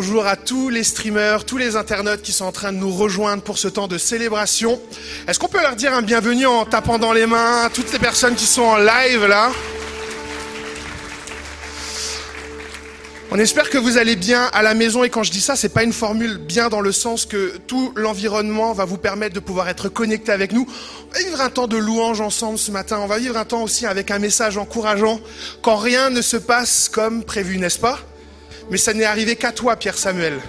Bonjour à tous les streamers, tous les internautes qui sont en train de nous rejoindre pour ce temps de célébration. Est-ce qu'on peut leur dire un bienvenue en tapant dans les mains, toutes ces personnes qui sont en live là? On espère que vous allez bien à la maison et quand je dis ça, c'est pas une formule bien dans le sens que tout l'environnement va vous permettre de pouvoir être connecté avec nous. On va vivre un temps de louange ensemble ce matin. On va vivre un temps aussi avec un message encourageant quand rien ne se passe comme prévu, n'est-ce pas? Mais ça n'est arrivé qu'à toi, Pierre Samuel.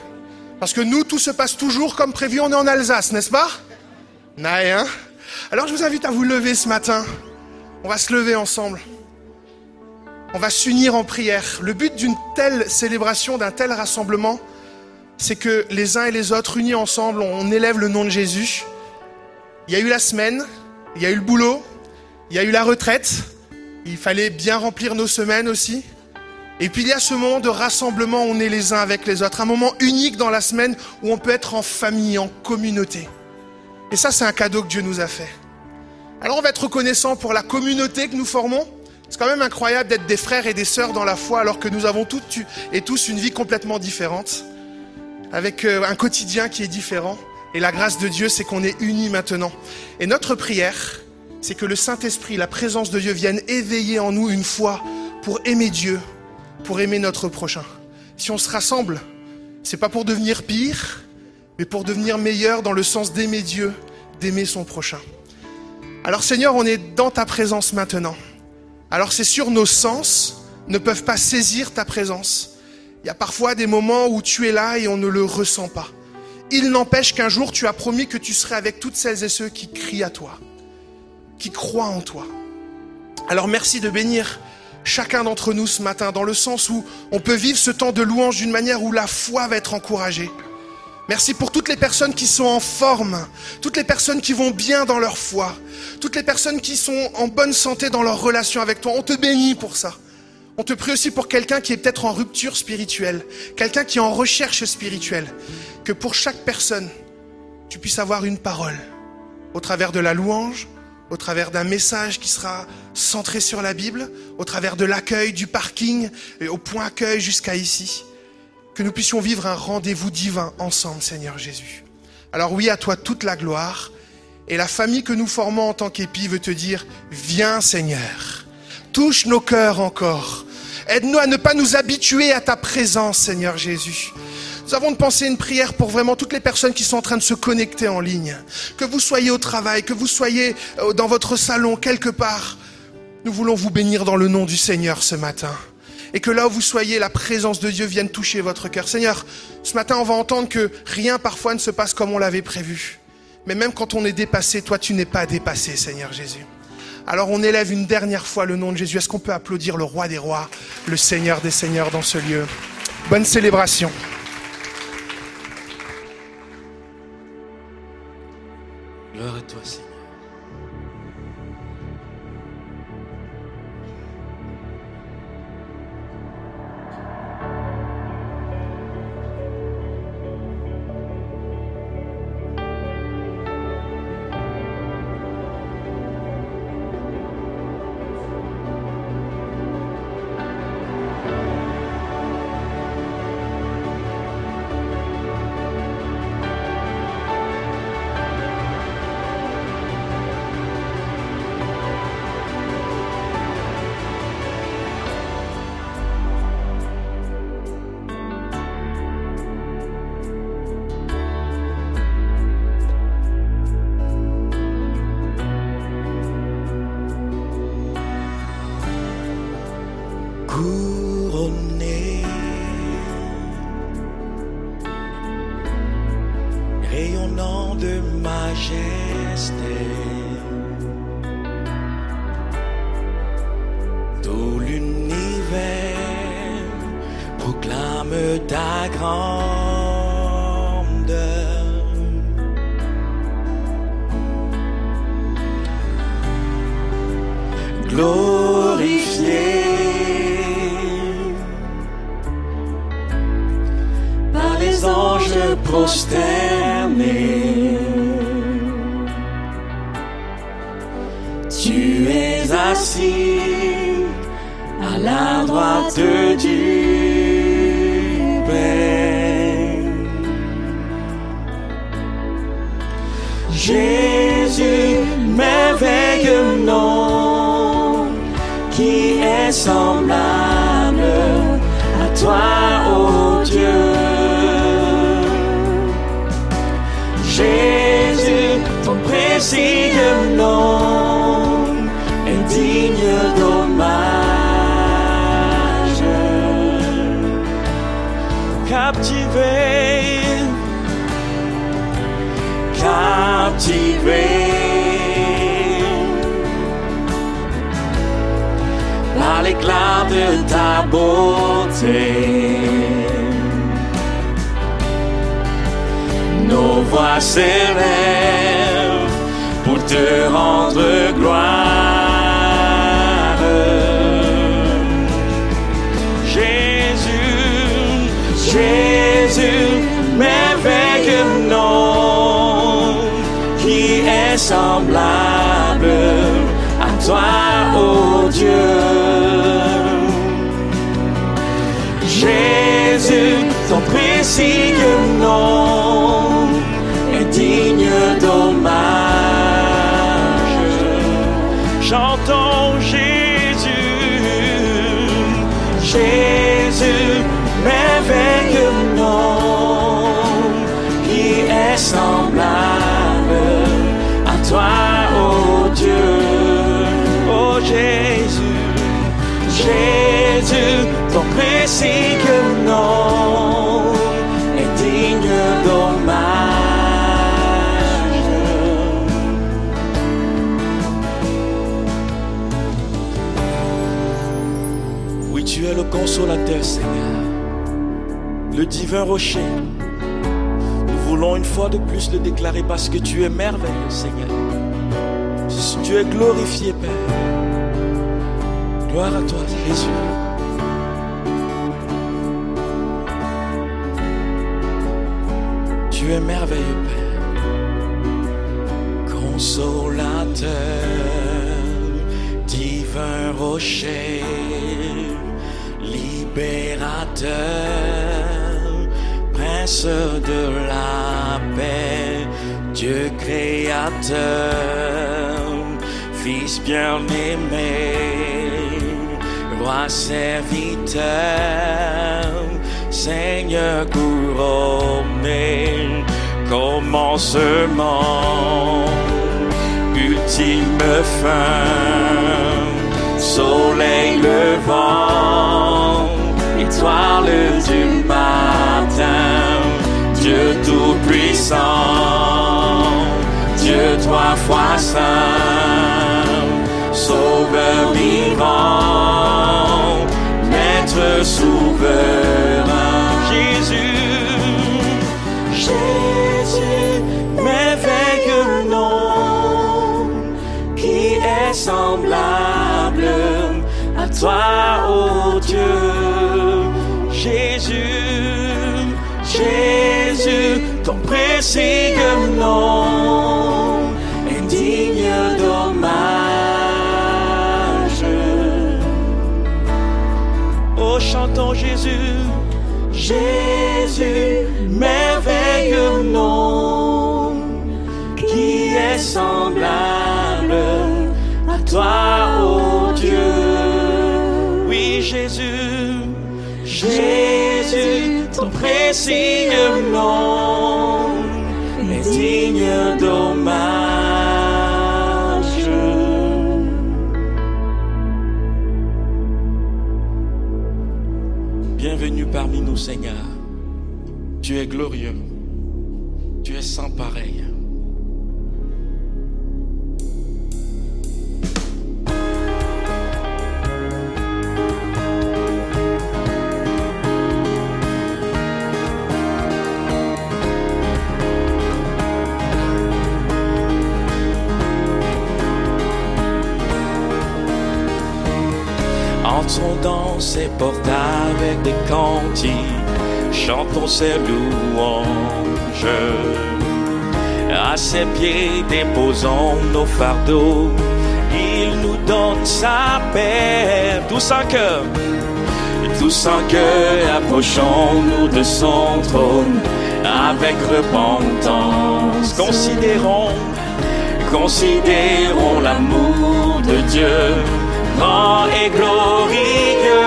Parce que nous, tout se passe toujours comme prévu. On est en Alsace, n'est-ce pas? Naï, hein? Alors je vous invite à vous lever ce matin. On va se lever ensemble. On va s'unir en prière. Le but d'une telle célébration, d'un tel rassemblement, c'est que les uns et les autres, unis ensemble, on élève le nom de Jésus. Il y a eu la semaine, il y a eu le boulot, il y a eu la retraite, il fallait bien remplir nos semaines aussi. Et puis il y a ce moment de rassemblement où on est les uns avec les autres, un moment unique dans la semaine où on peut être en famille, en communauté. Et ça, c'est un cadeau que Dieu nous a fait. Alors on va être reconnaissant pour la communauté que nous formons, c'est quand même incroyable d'être des frères et des sœurs dans la foi alors que nous avons toutes et tous une vie complètement différente, avec euh, un quotidien qui est différent. Et la grâce de Dieu, c'est qu'on est unis maintenant. Et notre prière, c'est que le Saint-Esprit, la présence de Dieu vienne éveiller en nous une foi pour aimer Dieu, pour aimer notre prochain. Si on se rassemble, c'est pas pour devenir pire, mais pour devenir meilleur dans le sens d'aimer Dieu, d'aimer son prochain. Alors Seigneur, on est dans ta présence maintenant alors c'est sûr, nos sens ne peuvent pas saisir ta présence. Il y a parfois des moments où tu es là et on ne le ressent pas. Il n'empêche qu'un jour tu as promis que tu serais avec toutes celles et ceux qui crient à toi, qui croient en toi. Alors merci de bénir chacun d'entre nous ce matin dans le sens où on peut vivre ce temps de louange d'une manière où la foi va être encouragée. Merci pour toutes les personnes qui sont en forme, toutes les personnes qui vont bien dans leur foi, toutes les personnes qui sont en bonne santé dans leur relation avec toi. On te bénit pour ça. On te prie aussi pour quelqu'un qui est peut-être en rupture spirituelle, quelqu'un qui est en recherche spirituelle. Que pour chaque personne, tu puisses avoir une parole au travers de la louange, au travers d'un message qui sera centré sur la Bible, au travers de l'accueil, du parking, et au point accueil jusqu'à ici que nous puissions vivre un rendez-vous divin ensemble, Seigneur Jésus. Alors oui, à toi toute la gloire. Et la famille que nous formons en tant qu'épi veut te dire, viens Seigneur, touche nos cœurs encore. Aide-nous à ne pas nous habituer à ta présence, Seigneur Jésus. Nous avons de penser une prière pour vraiment toutes les personnes qui sont en train de se connecter en ligne. Que vous soyez au travail, que vous soyez euh, dans votre salon, quelque part. Nous voulons vous bénir dans le nom du Seigneur ce matin et que là où vous soyez, la présence de Dieu vienne toucher votre cœur. Seigneur, ce matin, on va entendre que rien parfois ne se passe comme on l'avait prévu. Mais même quand on est dépassé, toi, tu n'es pas dépassé, Seigneur Jésus. Alors on élève une dernière fois le nom de Jésus. Est-ce qu'on peut applaudir le roi des rois, le Seigneur des seigneurs dans ce lieu? Bonne célébration. Gloire à toi, Seigneur. Tu es assis à la droite du Père. Jésus, merveilleux nom qui est sans de ta beauté. Nos voix s'élèvent pour te rendre gloire. Jésus, Jésus, merveilleux nom, qui est semblable à toi, ô Dieu. Jésus, ton précieux nom es le consolateur, Seigneur, le divin rocher. Nous voulons une fois de plus le déclarer parce que tu es merveilleux, Seigneur. Tu es glorifié, Père. Gloire à toi, Jésus. Tu es merveilleux, Père. Consolateur, divin rocher, libérateur, prince de la paix, Dieu créateur, Fils bien-aimé, roi serviteur, Seigneur couronné, commencement, ultime fin, soleil levant, étoile du matin, Dieu tout-puissant, Dieu trois fois saint, sauveur vivant, maître souverain, Jésus, Jésus, merveilleux nom, qui est semblable à toi, ô Dieu, Jésus, Jésus, ton précieux nom est digne d'hommage. Oh, chantons Jésus, Jésus, merveilleux nom, qui est semblable à toi, ô Jésus, ton précieux nom est digne d'hommage. Bienvenue parmi nous, Seigneur. Tu es glorieux. Ses portes avec des cantiques, chantons ses louanges. À ses pieds déposons nos fardeaux, il nous donne sa paix. Tous en cœur, tous en cœur, approchons-nous de son trône. avec repentance. Considérons, considérons l'amour de Dieu, grand et glorieux.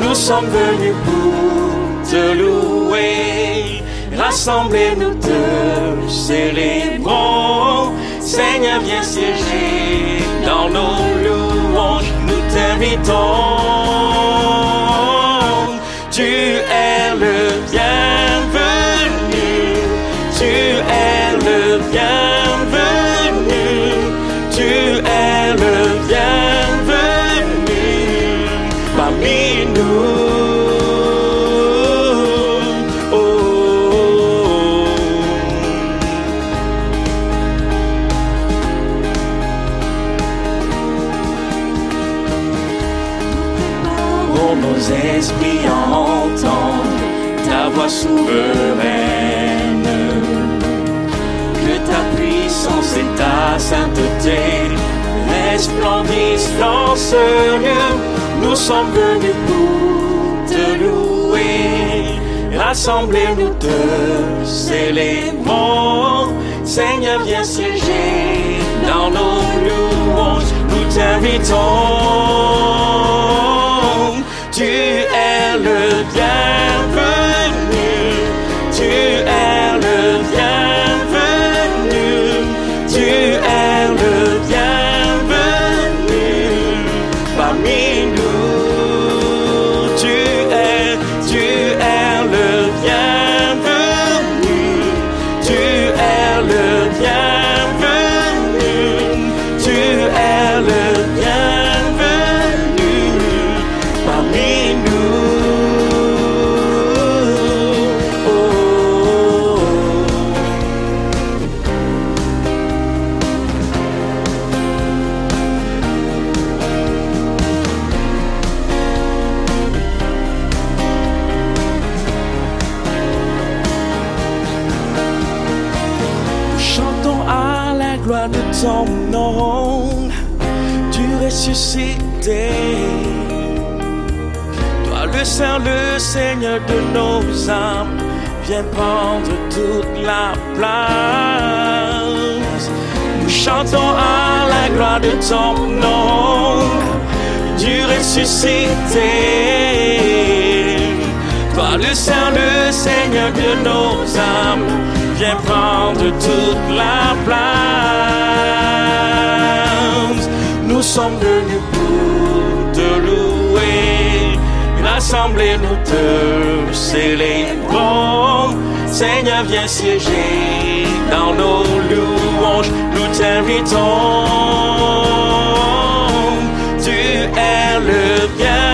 Nous sommes venus pour te louer. Rassemblez-nous te célébrons. Seigneur, viens siéger dans nos louanges. Nous t'invitons. Souveraine. Que ta puissance et ta sainteté resplendissent dans ce lieu. Nous sommes venus pour te louer. Rassemblez-nous te célébrons. Seigneur, viens siéger dans nos louanges. Nous t'invitons. Tu es le bienvenu. Tu es ton nom, tu ressuscité. Toi le Saint, le Seigneur de nos âmes, viens prendre toute la place. Nous chantons à la gloire de ton nom, tu ressuscité. Toi le Saint, le Seigneur de nos âmes, viens prendre toute la place. Nous sommes venus pour te louer, rassemblez-nous te célébrons. Seigneur, viens siéger dans nos louanges, nous t'invitons. Tu es le bienvenu,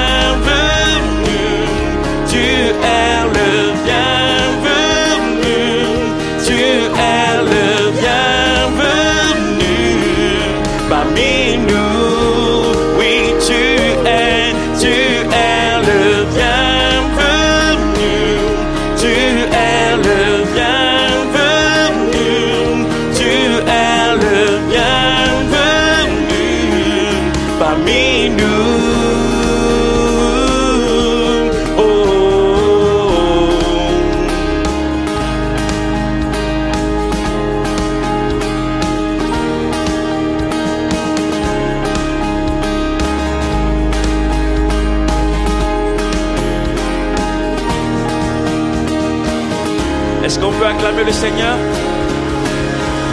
Seigneur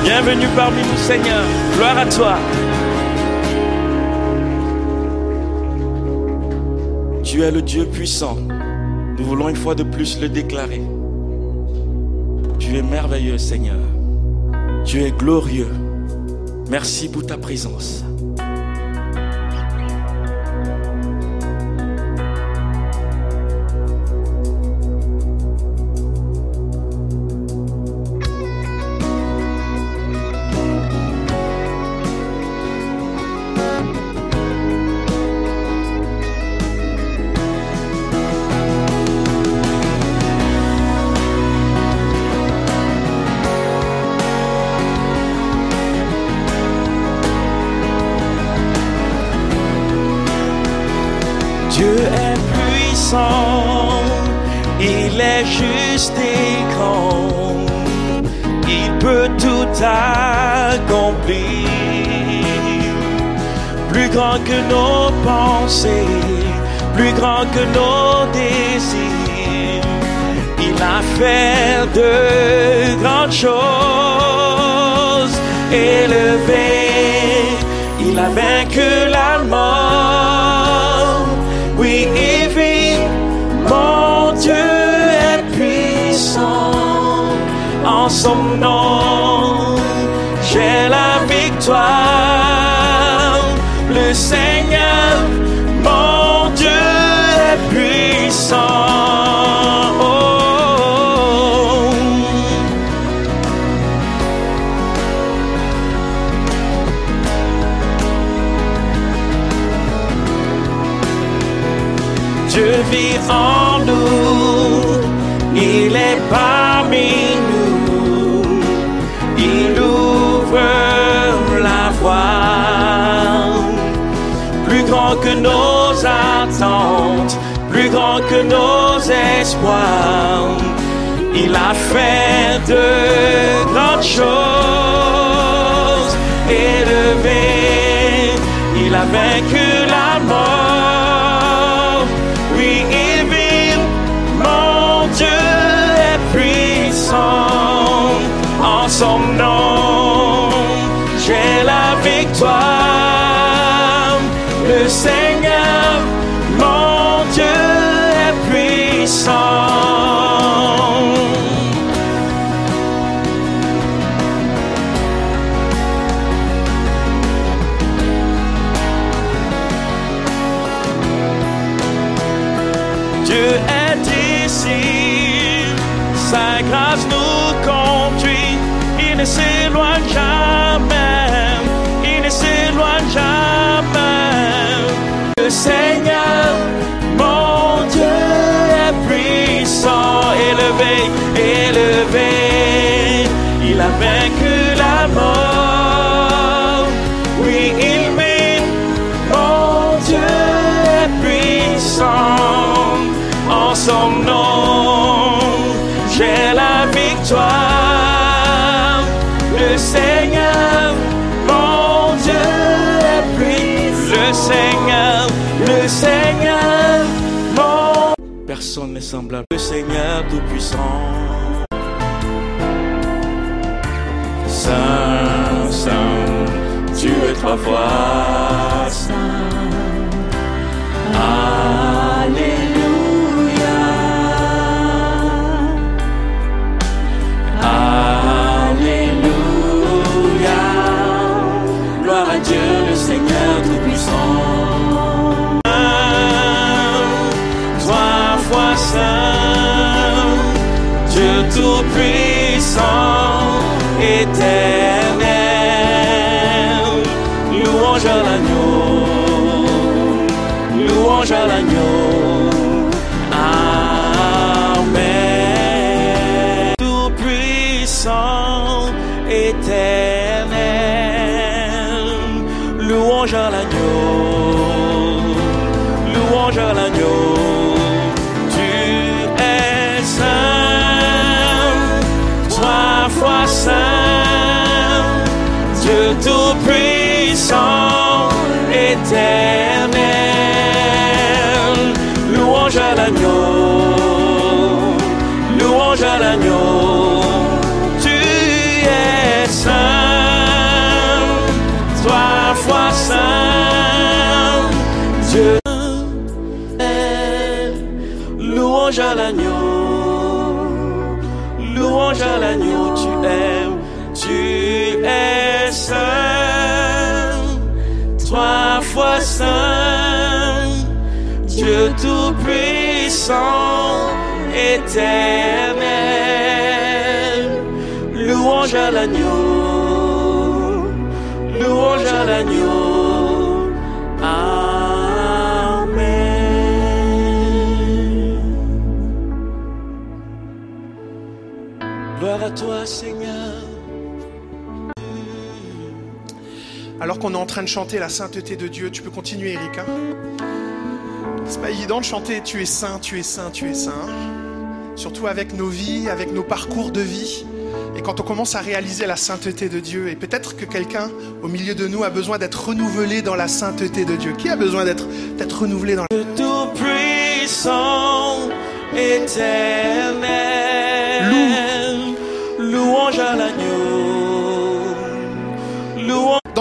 Bienvenue parmi nous, Seigneur. Gloire à toi. Tu es le Dieu puissant. Nous voulons une fois de plus le déclarer. Tu es merveilleux, Seigneur. Tu es glorieux. Merci pour ta présence. Plus grand que nos désirs. Il a fait de grandes choses. Élevé, il a vaincu la mort. Oui, il vit. Mon Dieu est puissant. En son nom, j'ai la victoire. Dieu vit en nous, il est parmi nous, il ouvre la voie, plus grand que nos attentes, plus grand que nos espoirs, il a fait de grandes choses, élevé, il a vaincu Seigneur, mon Personne n'est semblable. Le Seigneur Tout-Puissant. Saint, Saint, tu es trois fois Saint. Alléluia. Éternel. Éternel. Éternel. Louange à l'agneau, louange à l'agneau. Amen. Gloire à toi, Seigneur. Alors qu'on est en train de chanter la sainteté de Dieu, tu peux continuer, Erika. C'est pas évident de chanter Tu es saint, tu es saint, tu es saint. surtout avec nos vies, avec nos parcours de vie. Et quand on commence à réaliser la sainteté de Dieu, et peut-être que quelqu'un au milieu de nous a besoin d'être renouvelé dans la sainteté de Dieu. Qui a besoin d'être renouvelé dans la Tout-Puissant, éternel, louange à l'agneau,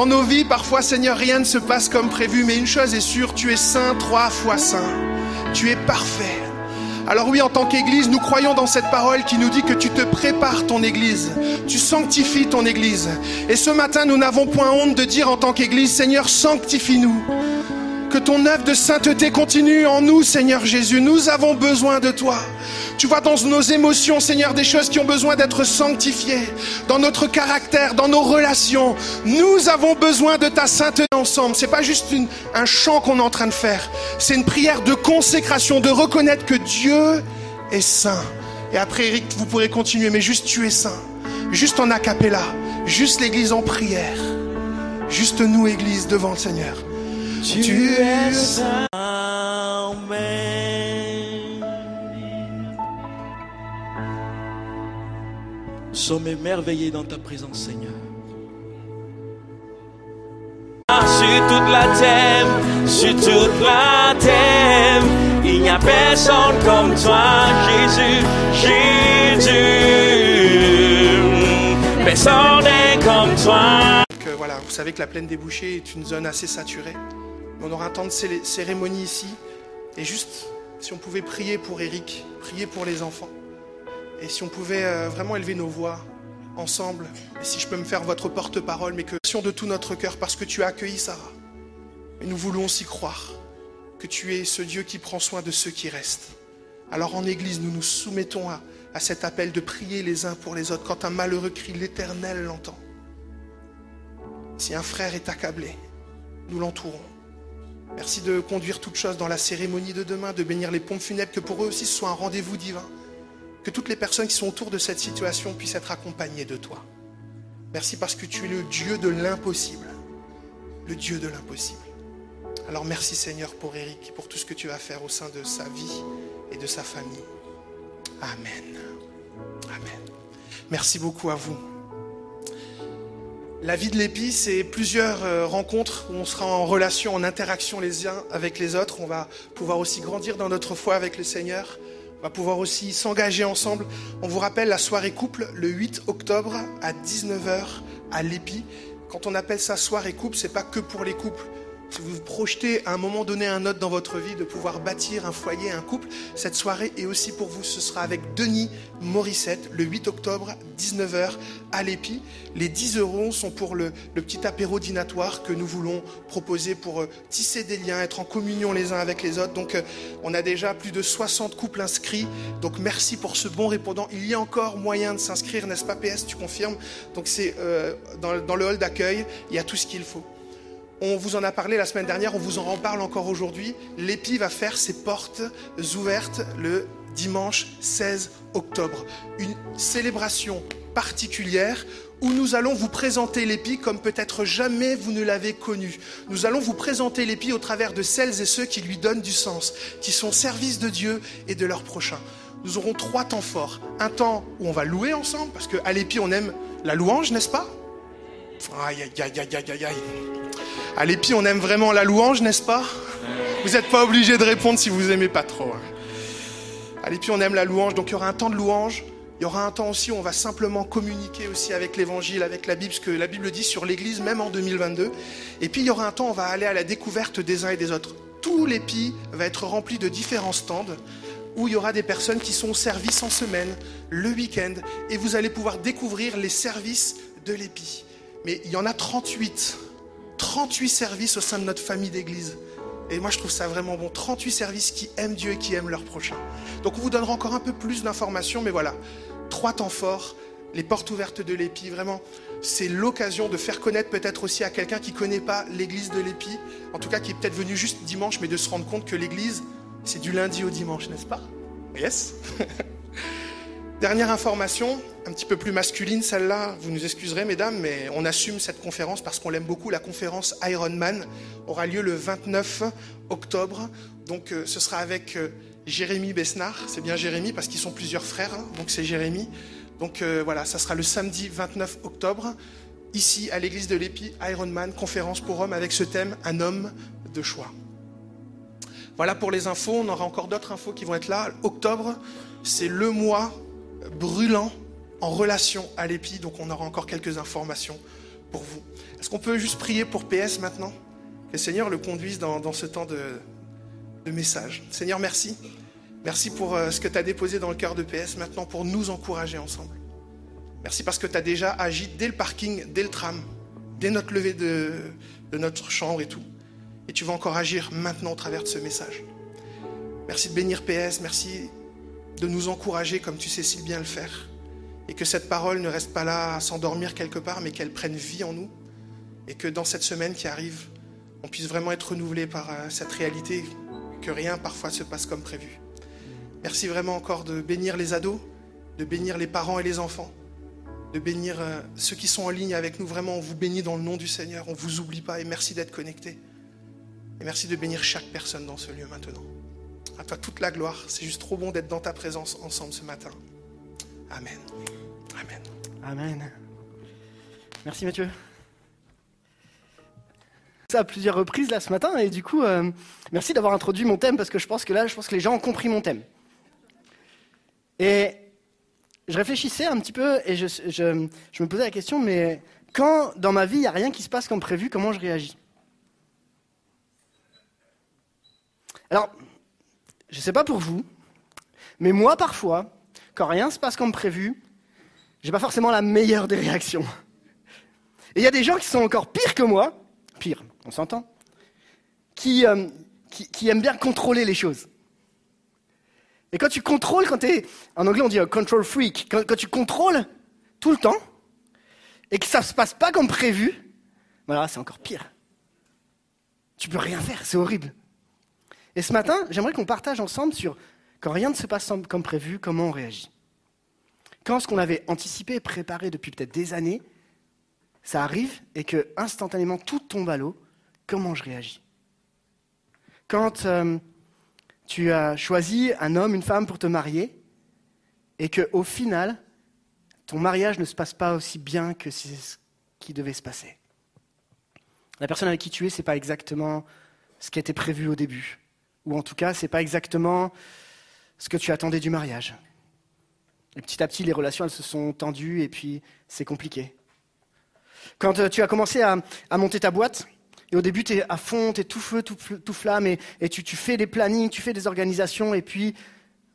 Dans nos vies, parfois, Seigneur, rien ne se passe comme prévu, mais une chose est sûre, tu es saint, trois fois saint. Tu es parfait. Alors oui, en tant qu'Église, nous croyons dans cette parole qui nous dit que tu te prépares ton Église, tu sanctifies ton Église. Et ce matin, nous n'avons point honte de dire en tant qu'Église, Seigneur, sanctifie-nous. Que ton œuvre de sainteté continue en nous, Seigneur Jésus. Nous avons besoin de toi. Tu vois dans nos émotions, Seigneur, des choses qui ont besoin d'être sanctifiées. Dans notre caractère, dans nos relations. Nous avons besoin de ta sainteté ensemble. C'est pas juste une- un chant qu'on est en train de faire. C'est une prière de consécration, de reconnaître que Dieu est saint. Et après, Eric, vous pourrez continuer, mais juste tu es saint. Juste en a cappella. Juste l'église en prière. Juste nous, église, devant le Seigneur. Tu es saint. Amen. Nous sommes émerveillés dans ta présence, Seigneur. Sur toute la terre, sur toute la terre, il n'y a personne comme toi, Jésus, Jésus. Personne n'est comme toi. Donc, euh, voilà, vous savez que la plaine des bouchers est une zone assez saturée. On aura un temps de cérémonie ici. Et juste, si on pouvait prier pour Eric, prier pour les enfants. Et si on pouvait euh, vraiment élever nos voix ensemble. Et si je peux me faire votre porte-parole, mais que de tout notre cœur, parce que tu as accueilli Sarah. Et nous voulons aussi croire que tu es ce Dieu qui prend soin de ceux qui restent. Alors en Église, nous nous soumettons à, à cet appel de prier les uns pour les autres. Quand un malheureux crie, l'Éternel l'entend. Si un frère est accablé, nous l'entourons. Merci de conduire toutes choses dans la cérémonie de demain, de bénir les pompes funèbres, que pour eux aussi ce soit un rendez-vous divin. Que toutes les personnes qui sont autour de cette situation puissent être accompagnées de toi. Merci parce que tu es le Dieu de l'impossible. Le Dieu de l'impossible. Alors merci Seigneur pour Eric, pour tout ce que tu vas faire au sein de sa vie et de sa famille. Amen. Amen. Merci beaucoup à vous. La vie de l'épi, c'est plusieurs euh, rencontres où on sera en relation, en interaction les uns avec les autres. On va pouvoir aussi grandir dans notre foi avec le Seigneur. On va pouvoir aussi s'engager ensemble. On vous rappelle la soirée couple le 8 octobre à 19h à l'épi. Quand on appelle ça soirée couple, c'est pas que pour les couples. Si vous vous projetez à un moment donné un autre dans votre vie de pouvoir bâtir un foyer, un couple, cette soirée est aussi pour vous. Ce sera avec Denis Morissette le 8 octobre, 19h à l'EPI. Les 10 euros sont pour le, petit apéro dînatoire que nous voulons proposer pour euh, tisser des liens, être en communion les uns avec les autres. Donc euh, on a déjà plus de 60 couples inscrits. Donc merci pour ce bon répondant. Il y a encore moyen de s'inscrire, n'est-ce pas PS Tu confirmes? Donc c'est euh, dans, dans le hall d'accueil, il y a tout ce qu'il faut. On vous en a parlé la semaine dernière, on vous en reparle encore aujourd'hui. L'EPI va faire ses portes ouvertes le dimanche 16 octobre. Une célébration particulière où nous allons vous présenter l'EPI comme peut-être jamais vous ne l'avez connu. Nous allons vous présenter l'EPI au travers de celles et ceux qui lui donnent du sens, qui sont au service de Dieu et de leur prochain. Nous aurons trois temps forts. Un temps où on va louer ensemble, parce qu'à l'EPI on aime la louange, n'est-ce pas? Aïe, aïe, aïe, aïe, aïe, aïe. À l'épi, on aime vraiment la louange, n'est-ce pas? Vous n'êtes pas obligé de répondre si vous aimez pas trop. hein. À l'épi, on aime la louange, donc il y aura un temps de louange. Il y aura un temps aussi où on va simplement communiquer aussi avec l'évangile, avec la Bible, ce que la Bible dit sur l'Église, même en 2022. Et puis il y aura un temps où on va aller à la découverte des uns et des autres. Tout l'épi va être rempli de différents stands où il y aura des personnes qui sont au service en semaine, le week-end, et vous allez pouvoir découvrir les services de l'épi. Mais il y en a 38. 38 services au sein de notre famille d'église. Et moi, je trouve ça vraiment bon. 38 services qui aiment Dieu et qui aiment leur prochain. Donc, on vous donnera encore un peu plus d'informations, mais voilà. Trois temps forts, les portes ouvertes de l'Épi. Vraiment, c'est l'occasion de faire connaître peut-être aussi à quelqu'un qui ne connaît pas l'église de l'Épi, en tout cas qui est peut-être venu juste dimanche, mais de se rendre compte que l'église, c'est du lundi au dimanche, n'est-ce pas? Yes? Dernière information, un petit peu plus masculine celle-là, vous nous excuserez mesdames, mais on assume cette conférence parce qu'on l'aime beaucoup. La conférence Ironman aura lieu le 29 octobre, donc euh, ce sera avec euh, Jérémy Besnard. C'est bien Jérémy parce qu'ils sont plusieurs frères, hein, donc c'est Jérémy. Donc euh, voilà, ça sera le samedi 29 octobre, ici à l'église de l'Épi, Ironman, conférence pour hommes avec ce thème Un homme de choix. Voilà pour les infos, on aura encore d'autres infos qui vont être là. Octobre, c'est le mois brûlant en relation à l'Épi, donc on aura encore quelques informations pour vous. Est-ce qu'on peut juste prier pour PS maintenant? Que le Seigneur le conduise dans, ce temps de, message. Seigneur, merci. Merci pour euh, ce que tu as déposé dans le cœur de PS maintenant pour nous encourager ensemble. Merci parce que tu as déjà agi dès le parking, dès le tram, dès notre levée de notre chambre et tout. Et tu vas encore agir maintenant au travers de ce message. Merci de bénir PS, merci de nous encourager comme tu sais si bien le faire. Et que cette parole ne reste pas là à s'endormir quelque part, mais qu'elle prenne vie en nous. Et que dans cette semaine qui arrive, on puisse vraiment être renouvelé par euh, cette réalité, que rien parfois se passe comme prévu. Merci vraiment encore de bénir les ados, de bénir les parents et les enfants, de bénir euh, ceux qui sont en ligne avec nous. Vraiment, on vous bénit dans le nom du Seigneur, on ne vous oublie pas et merci d'être connectés. Et merci de bénir chaque personne dans ce lieu maintenant. À toi toute la gloire. C'est juste trop bon d'être dans ta présence ensemble ce matin. Amen. Amen. Amen. Merci Mathieu. Ça à plusieurs reprises là ce matin et du coup, euh, merci d'avoir introduit mon thème parce que je pense que là, je pense que les gens ont compris mon thème. Et je réfléchissais un petit peu et je, je me posais la question, mais quand dans ma vie il n'y a rien qui se passe comme prévu, comment je réagis? Alors, je ne sais pas pour vous, mais moi parfois, quand rien se passe comme prévu, j'ai pas forcément la meilleure des réactions. Et il y a des gens qui sont encore pires que moi, pire, on s'entend, qui, euh, qui, aiment bien contrôler les choses. Et quand tu contrôles, quand tu es, en anglais on dit control freak, quand, quand, tu contrôles tout le temps, et que ça ne se passe pas comme prévu, voilà, c'est encore pire. Tu peux rien faire, c'est horrible. Et ce matin, j'aimerais qu'on partage ensemble sur quand rien ne se passe comme prévu, comment on réagit. Quand ce qu'on avait anticipé et préparé depuis peut-être des années, ça arrive et que instantanément tout tombe à l'eau, comment je réagis? Quand euh, tu as choisi un homme, une femme pour te marier et qu'au final, ton mariage ne se passe pas aussi bien que ce qui devait se passer. La personne avec qui tu es, ce n'est pas exactement ce qui était prévu au début. Ou en tout cas, ce n'est pas exactement ce que tu attendais du mariage. Et petit à petit, les relations, elles se sont tendues et puis c'est compliqué. Quand euh, tu as commencé à, monter ta boîte, et au début, tu es à fond, tu es tout feu, tout, flamme, et, tu, fais des plannings, tu fais des organisations, et puis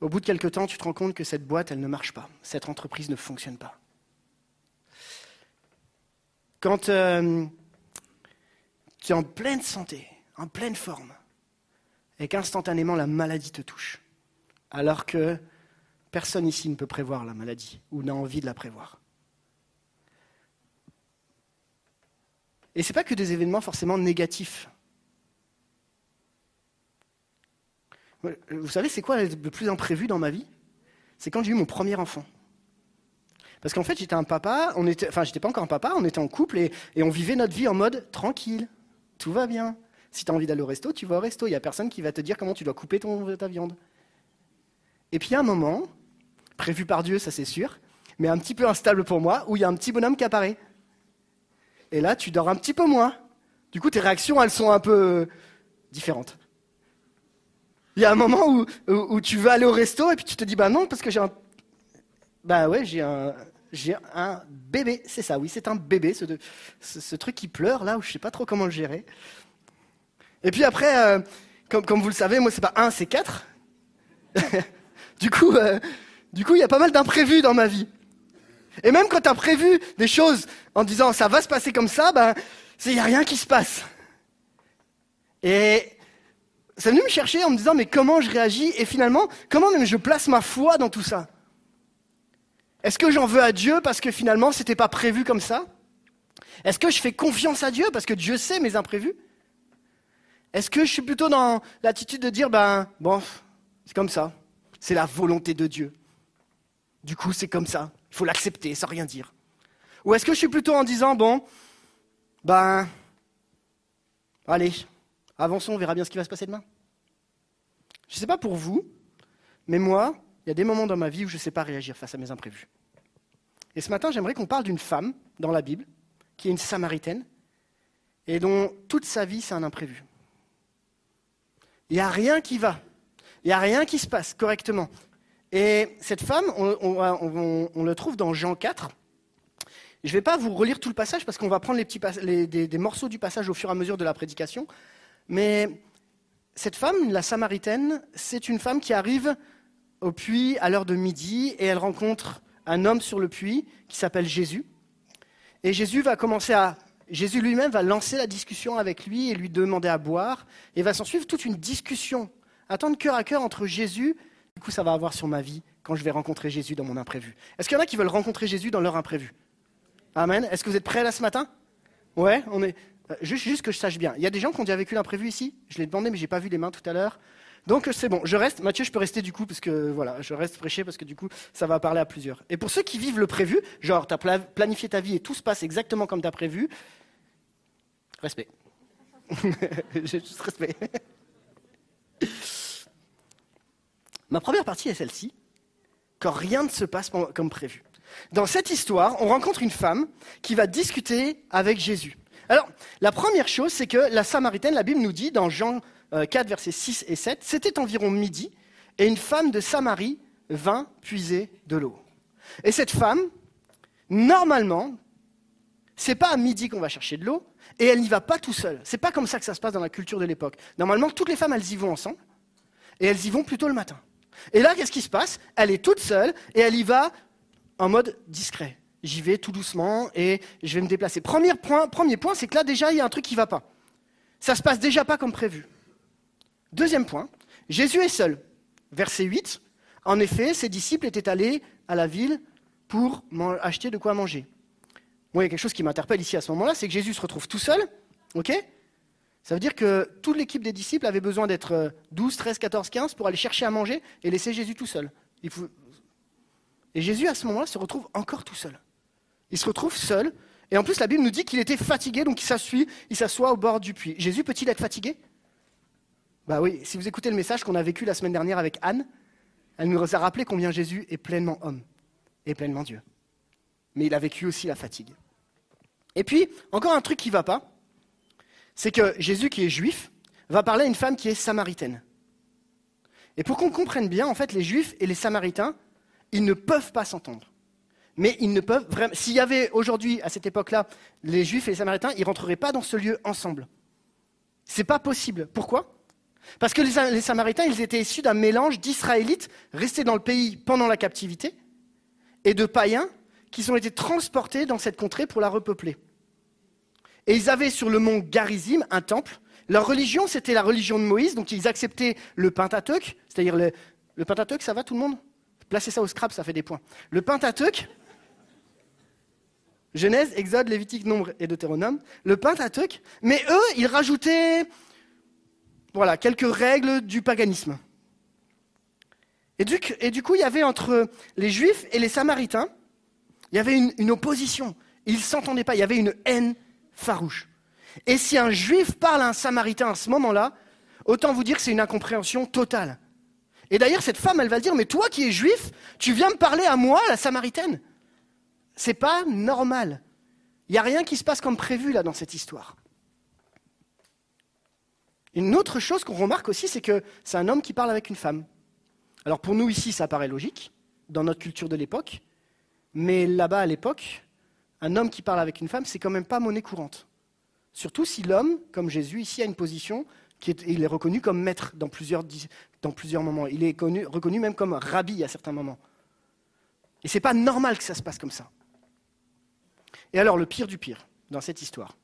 au bout de quelques temps, tu te rends compte que cette boîte, elle ne marche pas. Cette entreprise ne fonctionne pas. Quand euh, tu es en pleine santé, en pleine forme, et qu'instantanément la maladie te touche, alors que personne ici ne peut prévoir la maladie ou n'a envie de la prévoir. Et ce n'est pas que des événements forcément négatifs. Vous savez, c'est quoi le plus imprévu dans ma vie? C'est quand j'ai eu mon premier enfant. Parce qu'en fait, j'étais un papa, on était, enfin, j'étais pas encore un papa, on était en couple et, et on vivait notre vie en mode tranquille. Tout va bien. Si tu as envie d'aller au resto, tu vas au resto. Il n'y a personne qui va te dire comment tu dois couper ton, ta viande. Et puis il y a un moment, prévu par Dieu, ça c'est sûr, mais un petit peu instable pour moi, où il y a un petit bonhomme qui apparaît. Et là, tu dors un petit peu moins. Du coup, tes réactions, elles sont un peu différentes. Il y a un moment où, où, tu veux aller au resto et puis tu te dis, bah non, parce que j'ai un... Bah ouais, j'ai un, j'ai un bébé. C'est ça, oui, c'est un bébé, ce, ce, truc qui pleure là, où je sais pas trop comment le gérer. Et puis après, euh, comme, vous le savez, moi, c'est pas un, c'est quatre. du coup, euh, du coup, il y a pas mal d'imprévus dans ma vie. Et même quand tu as prévu des choses en disant ça va se passer comme ça, ben, il n'y a rien qui se passe. Et ça venu me chercher en me disant mais comment je réagis? Et finalement, comment même je place ma foi dans tout ça? Est-ce que j'en veux à Dieu parce que finalement, c'était pas prévu comme ça? Est-ce que je fais confiance à Dieu parce que Dieu sait mes imprévus? Est-ce que je suis plutôt dans l'attitude de dire, ben, bon, c'est comme ça, c'est la volonté de Dieu. Du coup, c'est comme ça, il faut l'accepter sans rien dire. Ou est-ce que je suis plutôt en disant, bon, ben, allez, avançons, on verra bien ce qui va se passer demain. Je ne sais pas pour vous, Mais moi, il y a des moments dans ma vie où je ne sais pas réagir face à mes imprévus. Et ce matin, j'aimerais qu'on parle d'une femme dans la Bible, qui est une Samaritaine, et dont toute sa vie, c'est un imprévu. Il n'y a rien qui va. Il n'y a rien qui se passe correctement. Et cette femme, on, le trouve dans Jean 4. Je ne vais pas vous relire tout le passage parce qu'on va prendre les des, morceaux du passage au fur et à mesure de la prédication. Mais cette femme, la Samaritaine, c'est une femme qui arrive au puits à l'heure de midi et elle rencontre un homme sur le puits qui s'appelle Jésus. Et Jésus va commencer à Jésus lui-même va lancer la discussion avec lui et lui demander à boire. Et va s'en suivre toute une discussion, un temps de cœur à cœur entre Jésus. Du coup, ça va avoir sur ma vie quand je vais rencontrer Jésus dans mon imprévu. Est-ce qu'il y en a qui veulent rencontrer Jésus dans leur imprévu? Amen. Est-ce que vous êtes prêts là ce matin? Ouais, on est. Euh, juste, que je sache bien. Il y a des gens qui ont déjà vécu l'imprévu ici? Je l'ai demandé, mais j'ai pas vu les mains tout à l'heure. Donc c'est bon, je reste. Mathieu, je peux rester du coup, parce que voilà, je reste prêché parce que du coup, ça va parler à plusieurs. Et pour ceux qui vivent le prévu, genre, tu as planifié ta vie et tout se passe exactement comme tu as prévu, respect. J'ai juste respect. Ma première partie est celle-ci, quand rien ne se passe comme prévu. Dans cette histoire, on rencontre une femme qui va discuter avec Jésus. Alors, la première chose, c'est que la Samaritaine, la Bible nous dit dans Jean 4, euh, versets 6 et 7, c'était environ midi, et une femme de Samarie vint puiser de l'eau. Et cette femme, normalement, c'est pas à midi qu'on va chercher de l'eau, et elle n'y va pas tout seule. C'est pas comme ça que ça se passe dans la culture de l'époque. Normalement, toutes les femmes, elles y vont ensemble, et elles y vont plutôt le matin. Et là, qu'est-ce qui se passe? Elle est toute seule, et elle y va en mode discret. J'y vais tout doucement, et je vais me déplacer. Premier point, premier point c'est que là, déjà, il y a un truc qui ne va pas. Ça se passe déjà pas comme prévu. Deuxième point, Jésus est seul. Verset 8, en effet, ses disciples étaient allés à la ville pour acheter de quoi manger. Moi, il y a quelque chose qui m'interpelle ici à ce moment-là, c'est que Jésus se retrouve tout seul, ok? Ça veut dire que toute l'équipe des disciples avait besoin d'être 12, 13, 14, 15 pour aller chercher à manger et laisser Jésus tout seul. Et Jésus, à ce moment-là, se retrouve encore tout seul. Il se retrouve seul, et en plus, la Bible nous dit qu'il était fatigué, donc il s'assoit au bord du puits. Jésus peut-il être fatigué? Bah oui, si vous écoutez le message qu'on a vécu la semaine dernière avec Anne, elle nous a rappelé combien Jésus est pleinement homme et pleinement Dieu. Mais il a vécu aussi la fatigue. Et puis, encore un truc qui ne va pas, c'est que Jésus, qui est juif, va parler à une femme qui est samaritaine. Et pour qu'on comprenne bien, en fait, les juifs et les samaritains, ils ne peuvent pas s'entendre. Mais ils ne peuvent vraiment. S'il y avait aujourd'hui, à cette époque-là, les juifs et les samaritains, ils ne rentreraient pas dans ce lieu ensemble. Ce n'est pas possible. Pourquoi? Parce que les, Samaritains, ils étaient issus d'un mélange d'Israélites restés dans le pays pendant la captivité et de païens qui ont été transportés dans cette contrée pour la repeupler. Et ils avaient sur le mont Garizim un temple. Leur religion, c'était la religion de Moïse, donc ils acceptaient le Pentateuch, c'est-à-dire le, le Pentateuch, ça va tout le monde? Placez ça au scrap, ça fait des points. Le Pentateuch, Genèse, Exode, Lévitique, Nombre et Deutéronome, le Pentateuch, mais eux, ils rajoutaient voilà, quelques règles du paganisme. Et du, coup, il y avait entre les Juifs et les Samaritains, il y avait une, opposition. Ils ne s'entendaient pas, il y avait une haine farouche. Et si un Juif parle à un Samaritain à ce moment-là, autant vous dire que c'est une incompréhension totale. Et d'ailleurs, cette femme, elle va dire, mais toi qui es juif, tu viens me parler à moi, la Samaritaine C'est pas normal. Il n'y a rien qui se passe comme prévu là dans cette histoire. Une autre chose qu'on remarque aussi, c'est que c'est un homme qui parle avec une femme. Alors pour nous ici, ça paraît logique, dans notre culture de l'époque, mais là-bas à l'époque, un homme qui parle avec une femme, c'est quand même pas monnaie courante. Surtout si l'homme, comme Jésus, ici a une position qui est, il est reconnu comme maître dans plusieurs, dans plusieurs moments. Il est reconnu même comme rabbi à certains moments. Et ce n'est pas normal que ça se passe comme ça. Et alors, le pire du pire dans cette histoire,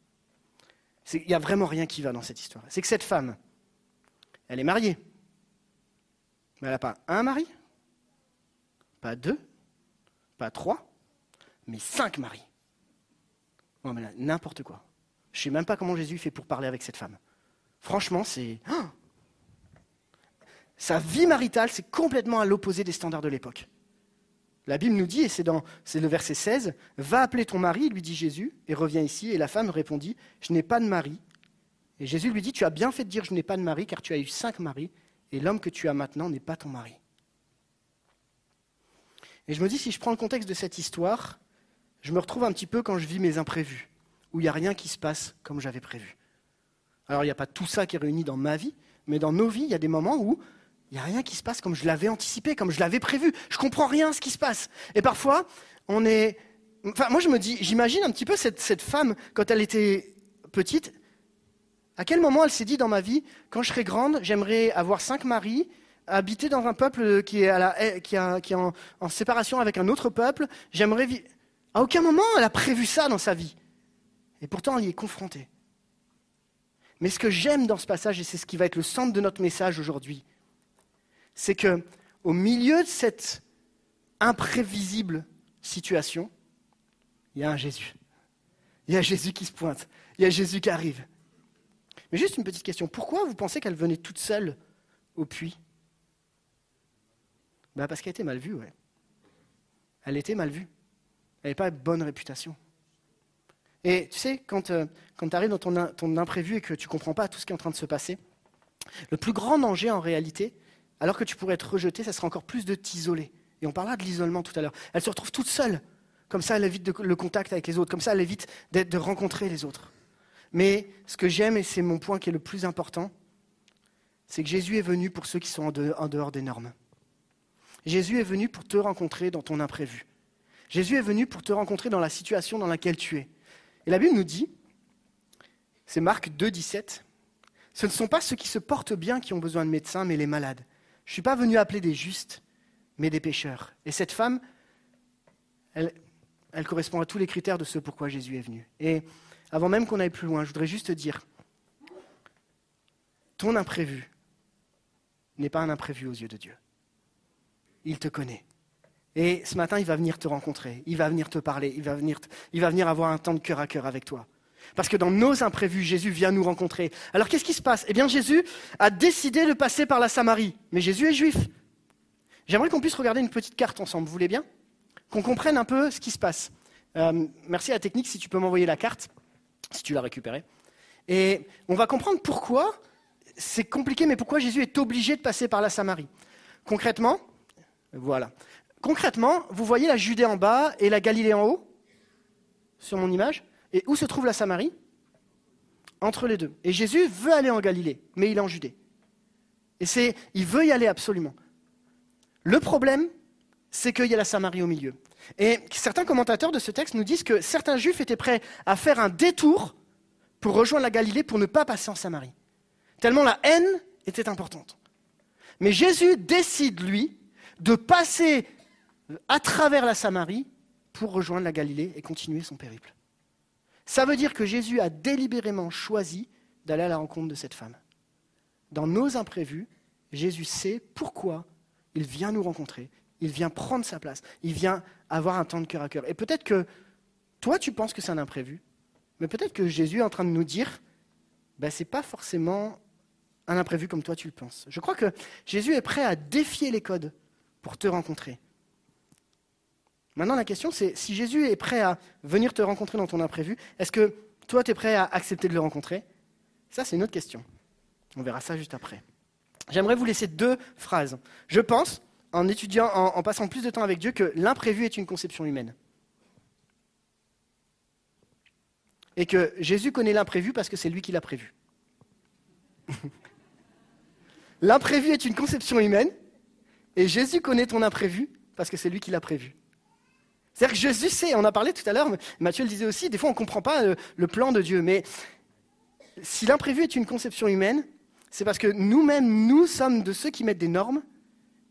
il n'y a vraiment rien qui va dans cette histoire. C'est que cette femme, elle est mariée. Mais elle n'a pas un mari, pas deux, pas trois, mais cinq maris. Non, mais n'importe quoi. Je ne sais même pas comment Jésus fait pour parler avec cette femme. Franchement, c'est. Sa vie maritale, c'est complètement à l'opposé des standards de l'époque. La Bible nous dit, et c'est, dans, le verset 16, Va appeler ton mari, lui dit Jésus, et reviens ici. Et la femme répondit, Je n'ai pas de mari. Et Jésus lui dit, Tu as bien fait de dire, Je n'ai pas de mari, car tu as eu cinq maris, et l'homme que tu as maintenant n'est pas ton mari. Et je me dis, si je prends le contexte de cette histoire, je me retrouve un petit peu quand je vis mes imprévus, où il n'y a rien qui se passe comme j'avais prévu. Alors il n'y a pas tout ça qui est réuni dans ma vie, mais dans nos vies, il y a des moments où il n'y a rien qui se passe comme je l'avais anticipé, comme je l'avais prévu. Je comprends rien à ce qui se passe. Et parfois, on est. Enfin, moi, je me dis, j'imagine un petit peu cette, femme, quand elle était petite, à quel moment elle s'est dit dans ma vie, quand je serai grande, j'aimerais avoir cinq maris, habiter dans un peuple qui est, en, en séparation avec un autre peuple, j'aimerais vivre. À aucun moment elle a prévu ça dans sa vie. Et pourtant, elle y est confrontée. Mais ce que j'aime dans ce passage, et c'est ce qui va être le centre de notre message aujourd'hui, c'est que au milieu de cette imprévisible situation, il y a un Jésus. Il y a Jésus qui se pointe. Il y a Jésus qui arrive. Mais juste une petite question. Pourquoi vous pensez qu'elle venait toute seule au puits? Ben, Parce qu'elle était mal vue, ouais. Elle était mal vue. Elle n'avait pas bonne réputation. Et tu sais, quand, euh, quand tu arrives dans ton, ton imprévu et que tu ne comprends pas tout ce qui est en train de se passer, le plus grand danger en réalité, alors que tu pourrais être rejeté, ça sera encore plus de t'isoler. Et on parlera de l'isolement tout à l'heure. Elle se retrouve toute seule. Comme ça, elle évite le contact avec les autres. Comme ça, elle évite de rencontrer les autres. Mais ce que j'aime, et c'est mon point qui est le plus important, c'est que Jésus est venu pour ceux qui sont en en dehors des normes. Jésus est venu pour te rencontrer dans ton imprévu. Jésus est venu pour te rencontrer dans la situation dans laquelle tu es. Et la Bible nous dit, c'est Marc 2, 17, ce ne sont pas ceux qui se portent bien qui ont besoin de médecins, mais les malades. Je ne suis pas venu appeler des justes, mais des pécheurs. Et cette femme, elle, correspond à tous les critères de ce pourquoi Jésus est venu. Et avant même qu'on aille plus loin, je voudrais juste te dire, ton imprévu n'est pas un imprévu aux yeux de Dieu. Il te connaît. Et ce matin, il va venir te rencontrer, il va venir te parler, il va venir, il va venir avoir un temps de cœur à cœur avec toi. Parce que dans nos imprévus, Jésus vient nous rencontrer. Alors qu'est-ce qui se passe? Eh bien, Jésus a décidé de passer par la Samarie. Mais Jésus est juif. J'aimerais qu'on puisse regarder une petite carte ensemble, vous voulez bien? Qu'on comprenne un peu ce qui se passe. Euh, merci à la technique si tu peux m'envoyer la carte, si tu l'as récupérée. Et on va comprendre pourquoi, c'est compliqué, mais pourquoi Jésus est obligé de passer par la Samarie. Concrètement, voilà. Concrètement, vous voyez la Judée en bas et la Galilée en haut, sur mon image? Et où se trouve la Samarie? Entre les deux. Et Jésus veut aller en Galilée, mais il est en Judée. Et c'est, il veut y aller absolument. Le problème, c'est qu'il y a la Samarie au milieu. Et certains commentateurs de ce texte nous disent que certains juifs étaient prêts à faire un détour pour rejoindre la Galilée pour ne pas passer en Samarie. Tellement la haine était importante. Mais Jésus décide, lui, de passer à travers la Samarie pour rejoindre la Galilée et continuer son périple. Ça veut dire que Jésus a délibérément choisi d'aller à la rencontre de cette femme. Dans nos imprévus, Jésus sait pourquoi il vient nous rencontrer, il vient prendre sa place, il vient avoir un temps de cœur à cœur. Et peut-être que toi, tu penses que c'est un imprévu, mais peut-être que Jésus est en train de nous dire, ben, ce n'est pas forcément un imprévu comme toi tu le penses. Je crois que Jésus est prêt à défier les codes pour te rencontrer. Maintenant, la question, c'est si Jésus est prêt à venir te rencontrer dans ton imprévu, est-ce que toi, tu es prêt à accepter de le rencontrer? Ça, c'est une autre question. On verra ça juste après. J'aimerais vous laisser deux phrases. Je pense, en étudiant, en, en passant plus de temps avec Dieu, que l'imprévu est une conception humaine. Et que Jésus connaît l'imprévu parce que c'est lui qui l'a prévu. l'imprévu est une conception humaine, et Jésus connaît ton imprévu parce que c'est lui qui l'a prévu. C'est-à-dire que Jésus sait, on a parlé tout à l'heure, Matthieu le disait aussi, des fois on ne comprend pas le, le plan de Dieu, mais si l'imprévu est une conception humaine, c'est parce que nous-mêmes, nous sommes de ceux qui mettent des normes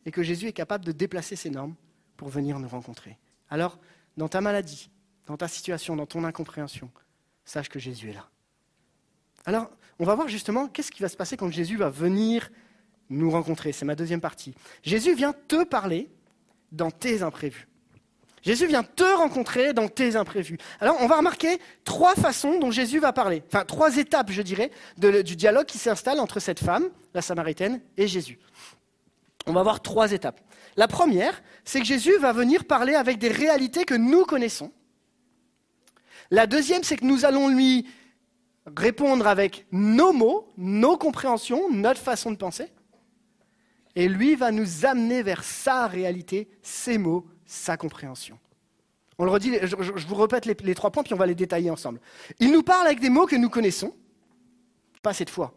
et que Jésus est capable de déplacer ces normes pour venir nous rencontrer. Alors, dans ta maladie, dans ta situation, dans ton incompréhension, sache que Jésus est là. Alors, on va voir justement qu'est-ce qui va se passer quand Jésus va venir nous rencontrer. C'est ma deuxième partie. Jésus vient te parler dans tes imprévus. Jésus vient te rencontrer dans tes imprévus. Alors, on va remarquer trois façons dont Jésus va parler. Enfin, trois étapes, je dirais, du dialogue qui s'installe entre cette femme, la Samaritaine, et Jésus. On va voir trois étapes. La première, c'est que Jésus va venir parler avec des réalités que nous connaissons. La deuxième, c'est que nous allons lui répondre avec nos mots, nos compréhensions, notre façon de penser. Et lui va nous amener vers sa réalité, ses mots, sa compréhension. On le redit, je, vous répète les, trois points, puis on va les détailler ensemble. Il nous parle avec des mots que nous connaissons, pas cette fois.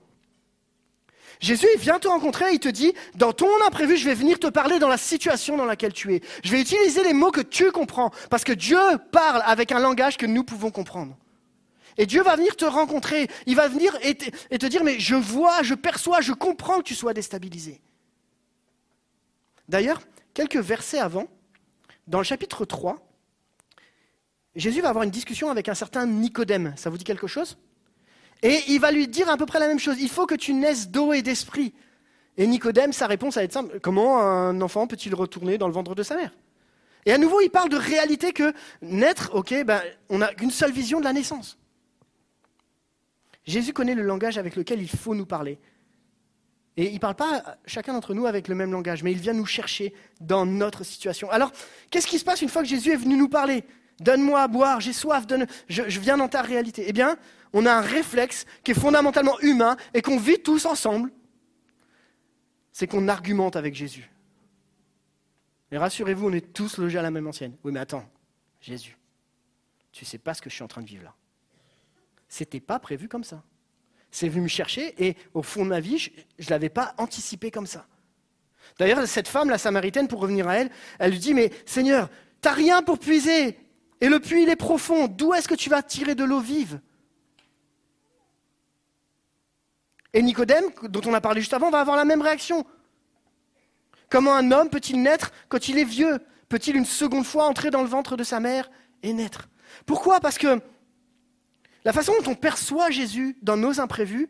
Jésus vient te rencontrer il te dit, dans ton imprévu, je vais venir te parler dans la situation dans laquelle tu es. Je vais utiliser les mots que tu comprends, parce que Dieu parle avec un langage que nous pouvons comprendre. Et Dieu va venir te rencontrer, il va venir et te, dire, mais je vois, je perçois, je comprends que tu sois déstabilisé. D'ailleurs, quelques versets avant, dans le chapitre 3, Jésus va avoir une discussion avec un certain Nicodème. Ça vous dit quelque chose? Et il va lui dire à peu près la même chose. Il faut que tu naisses d'eau et d'esprit. Et Nicodème, sa réponse va être simple. Comment un enfant peut-il retourner dans le ventre de sa mère? Et à nouveau, il parle de réalité que naître, ok, ben, on n'a qu'une seule vision de la naissance. Jésus connaît le langage avec lequel il faut nous parler. Et il ne parle pas chacun d'entre nous avec le même langage, mais il vient nous chercher dans notre situation. Alors, qu'est-ce qui se passe une fois que Jésus est venu nous parler? Donne-moi à boire, j'ai soif, donne... je, je viens dans ta réalité. Eh bien, on a un réflexe qui est fondamentalement humain et qu'on vit tous ensemble. C'est qu'on argumente avec Jésus. Et rassurez-vous, on est tous logés à la même ancienne. Oui, mais attends, Jésus, tu ne sais pas ce que je suis en train de vivre là. C'était pas prévu comme ça. C'est venu me chercher et au fond de ma vie, je ne l'avais pas anticipé comme ça. D'ailleurs, cette femme, la Samaritaine, pour revenir à elle, elle lui dit, mais Seigneur, tu n'as rien pour puiser. Et le puits, il est profond. D'où est-ce que tu vas tirer de l'eau vive? Et Nicodème, dont on a parlé juste avant, va avoir la même réaction. Comment un homme peut-il naître quand il est vieux? Peut-il une seconde fois entrer dans le ventre de sa mère et naître? Pourquoi? Parce que la façon dont on perçoit Jésus dans nos imprévus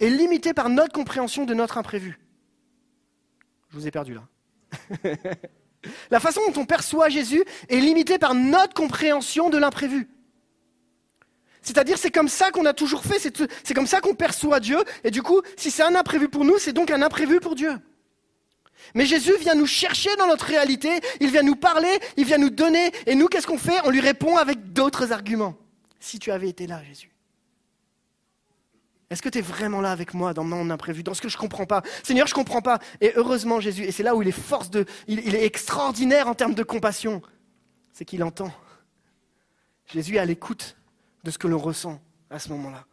est limitée par notre compréhension de notre imprévu. Je vous ai perdu là. La façon dont on perçoit Jésus est limitée par notre compréhension de l'imprévu. C'est-à-dire, c'est comme ça qu'on a toujours fait, c'est comme ça qu'on perçoit Dieu, et du coup, si c'est un imprévu pour nous, c'est donc un imprévu pour Dieu. Mais Jésus vient nous chercher dans notre réalité, il vient nous parler, il vient nous donner, et nous, qu'est-ce qu'on fait? On lui répond avec d'autres arguments si tu avais été là, Jésus Est-ce que tu es vraiment là avec moi dans mon imprévu, dans ce que je ne comprends pas? Seigneur, je ne comprends pas. Et heureusement, Jésus, et c'est là où il est de. Il, est extraordinaire en termes de compassion, c'est qu'il entend. Jésus est à l'écoute de ce que l'on ressent à ce moment-là.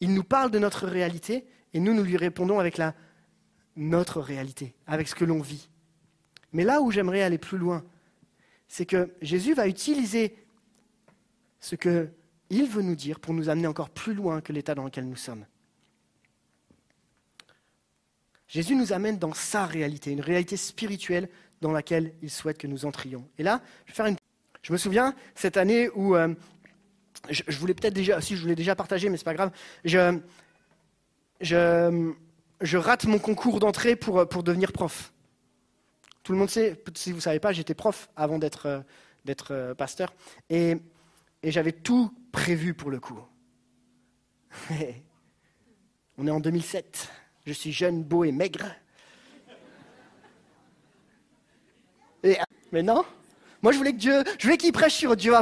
Il nous parle de notre réalité et nous, nous lui répondons avec la notre réalité, avec ce que l'on vit. Mais là où j'aimerais aller plus loin, c'est que Jésus va utiliser ce qu'il veut nous dire pour nous amener encore plus loin que l'état dans lequel nous sommes. Jésus nous amène dans sa réalité, une réalité spirituelle dans laquelle il souhaite que nous entrions. Et là, je vais faire une... Je me souviens cette année où euh, je, voulais peut-être déjà, si je voulais déjà partager, mais c'est pas grave. Je, je, je rate mon concours d'entrée pour, pour devenir prof. Tout le monde sait, si vous ne savez pas, j'étais prof avant d'être euh, euh, pasteur. Et et j'avais tout prévu pour le coup. On est en 2007. Je suis jeune, beau et maigre. mais non, moi je voulais que Dieu, je voulais qu'il prêche sur Dieu.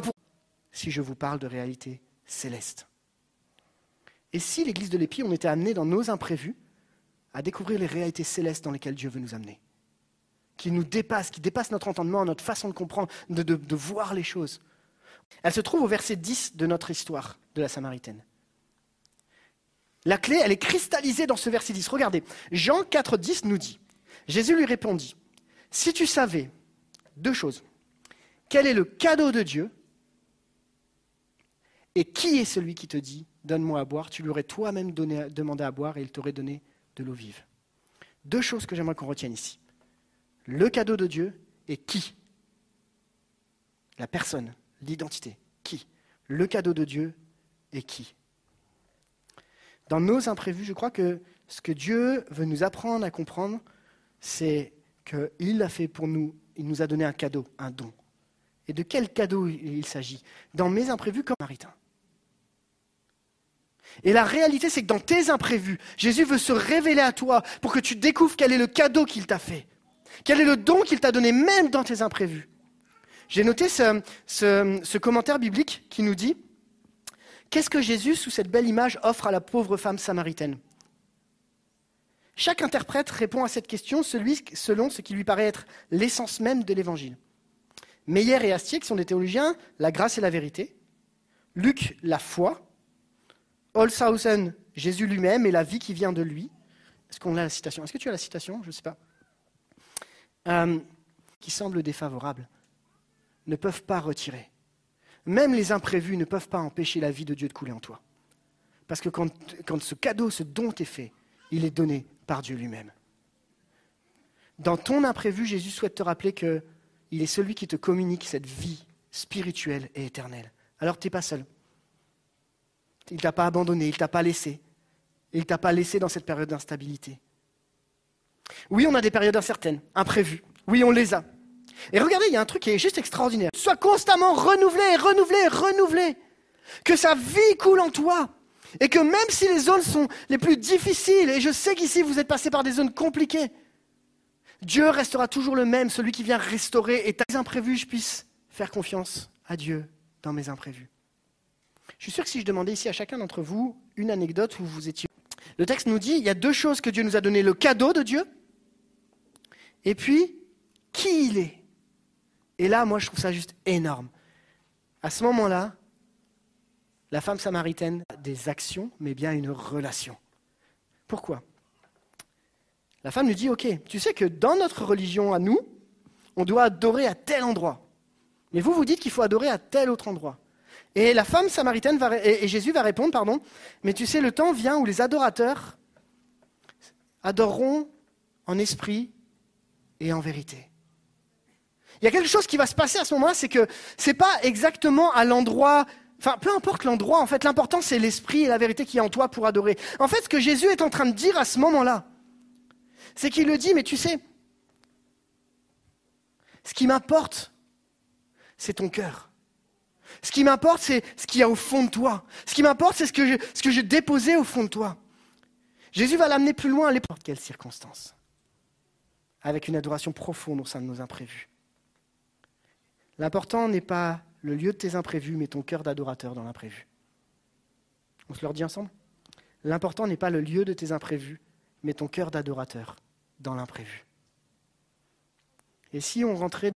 Si je vous parle de réalité céleste. Et si l'Église de l'Épi, on était amené dans nos imprévus à découvrir les réalités célestes dans lesquelles Dieu veut nous amener, qui nous dépassent, qui dépassent notre entendement, notre façon de comprendre, de voir les choses. Elle se trouve au verset 10 de notre histoire de la Samaritaine. La clé, elle est cristallisée dans ce verset 10. Regardez, Jean 4, 10 nous dit, Jésus lui répondit, si tu savais deux choses, quel est le cadeau de Dieu et qui est celui qui te dit, donne-moi à boire, tu lui aurais toi-même demandé à boire et il t'aurait donné de l'eau vive. Deux choses que j'aimerais qu'on retienne ici. Le cadeau de Dieu et qui? La personne l'identité. Qui? Le cadeau de Dieu et qui? Dans nos imprévus, je crois que ce que Dieu veut nous apprendre à comprendre, c'est qu'il a fait pour nous, il nous a donné un cadeau, un don. Et de quel cadeau il s'agit? Dans mes imprévus comme maritain. Et la réalité, c'est que dans tes imprévus, Jésus veut se révéler à toi pour que tu découvres quel est le cadeau qu'il t'a fait, quel est le don qu'il t'a donné, même dans tes imprévus. J'ai noté ce, commentaire biblique qui nous dit Qu'est-ce que Jésus, sous cette belle image, offre à la pauvre femme samaritaine? Chaque interprète répond à cette question selon ce qui lui paraît être l'essence même de l'évangile. Meyer et Astier, qui sont des théologiens, la grâce et la vérité. Luc, la foi. Holzhausen, Jésus lui-même et la vie qui vient de lui. Est-ce qu'on a la citation? Est-ce que tu as la citation? Je ne sais pas. Euh, qui semble défavorable, ne peuvent pas retirer. Même les imprévus ne peuvent pas empêcher la vie de Dieu de couler en toi. Parce que quand, ce cadeau, ce don est fait, il est donné par Dieu lui-même. Dans ton imprévu, Jésus souhaite te rappeler qu'il est celui qui te communique cette vie spirituelle et éternelle. Alors tu n'es pas seul. Il ne t'a pas abandonné, il ne t'a pas laissé. Il ne t'a pas laissé dans cette période d'instabilité. Oui, on a des périodes incertaines, imprévues. Oui, on les a. Et regardez, il y a un truc qui est juste extraordinaire. Sois constamment renouvelé, renouvelé, renouvelé. Que sa vie coule en toi. Et que même si les zones sont les plus difficiles, et je sais qu'ici vous êtes passé par des zones compliquées, Dieu restera toujours le même, celui qui vient restaurer. Et tes imprévus, je puisse faire confiance à Dieu dans mes imprévus. Je suis sûr que si je demandais ici à chacun d'entre vous une anecdote où vous étiez... Le texte nous dit, il y a deux choses que Dieu nous a donné, le cadeau de Dieu, et puis qui il est. Et là, moi, je trouve ça juste énorme. À ce moment-là, la femme samaritaine a des actions, mais bien une relation. Pourquoi? La femme lui dit, OK, tu sais que dans notre religion à nous, on doit adorer à tel endroit. Mais vous, vous dites qu'il faut adorer à tel autre endroit. Et la femme samaritaine va, et Jésus va répondre, pardon, mais tu sais, le temps vient où les adorateurs adoreront en esprit et en vérité. Il y a quelque chose qui va se passer à ce moment-là, c'est que ce n'est pas exactement à l'endroit, enfin peu importe l'endroit, en fait, l'important c'est l'esprit et la vérité qui est en toi pour adorer. En fait, ce que Jésus est en train de dire à ce moment-là, c'est qu'il le dit, mais tu sais, ce qui m'importe, c'est ton cœur. Ce qui m'importe, c'est ce qu'il y a au fond de toi. Ce qui m'importe, c'est ce que ce que j'ai déposé au fond de toi. Jésus va l'amener plus loin à n'importe quelle circonstance, avec une adoration profonde au sein de nos imprévus. L'important n'est pas le lieu de tes imprévus, mais ton cœur d'adorateur dans l'imprévu. On se le dit ensemble? L'important n'est pas le lieu de tes imprévus, mais ton cœur d'adorateur dans l'imprévu. Et si on rentrait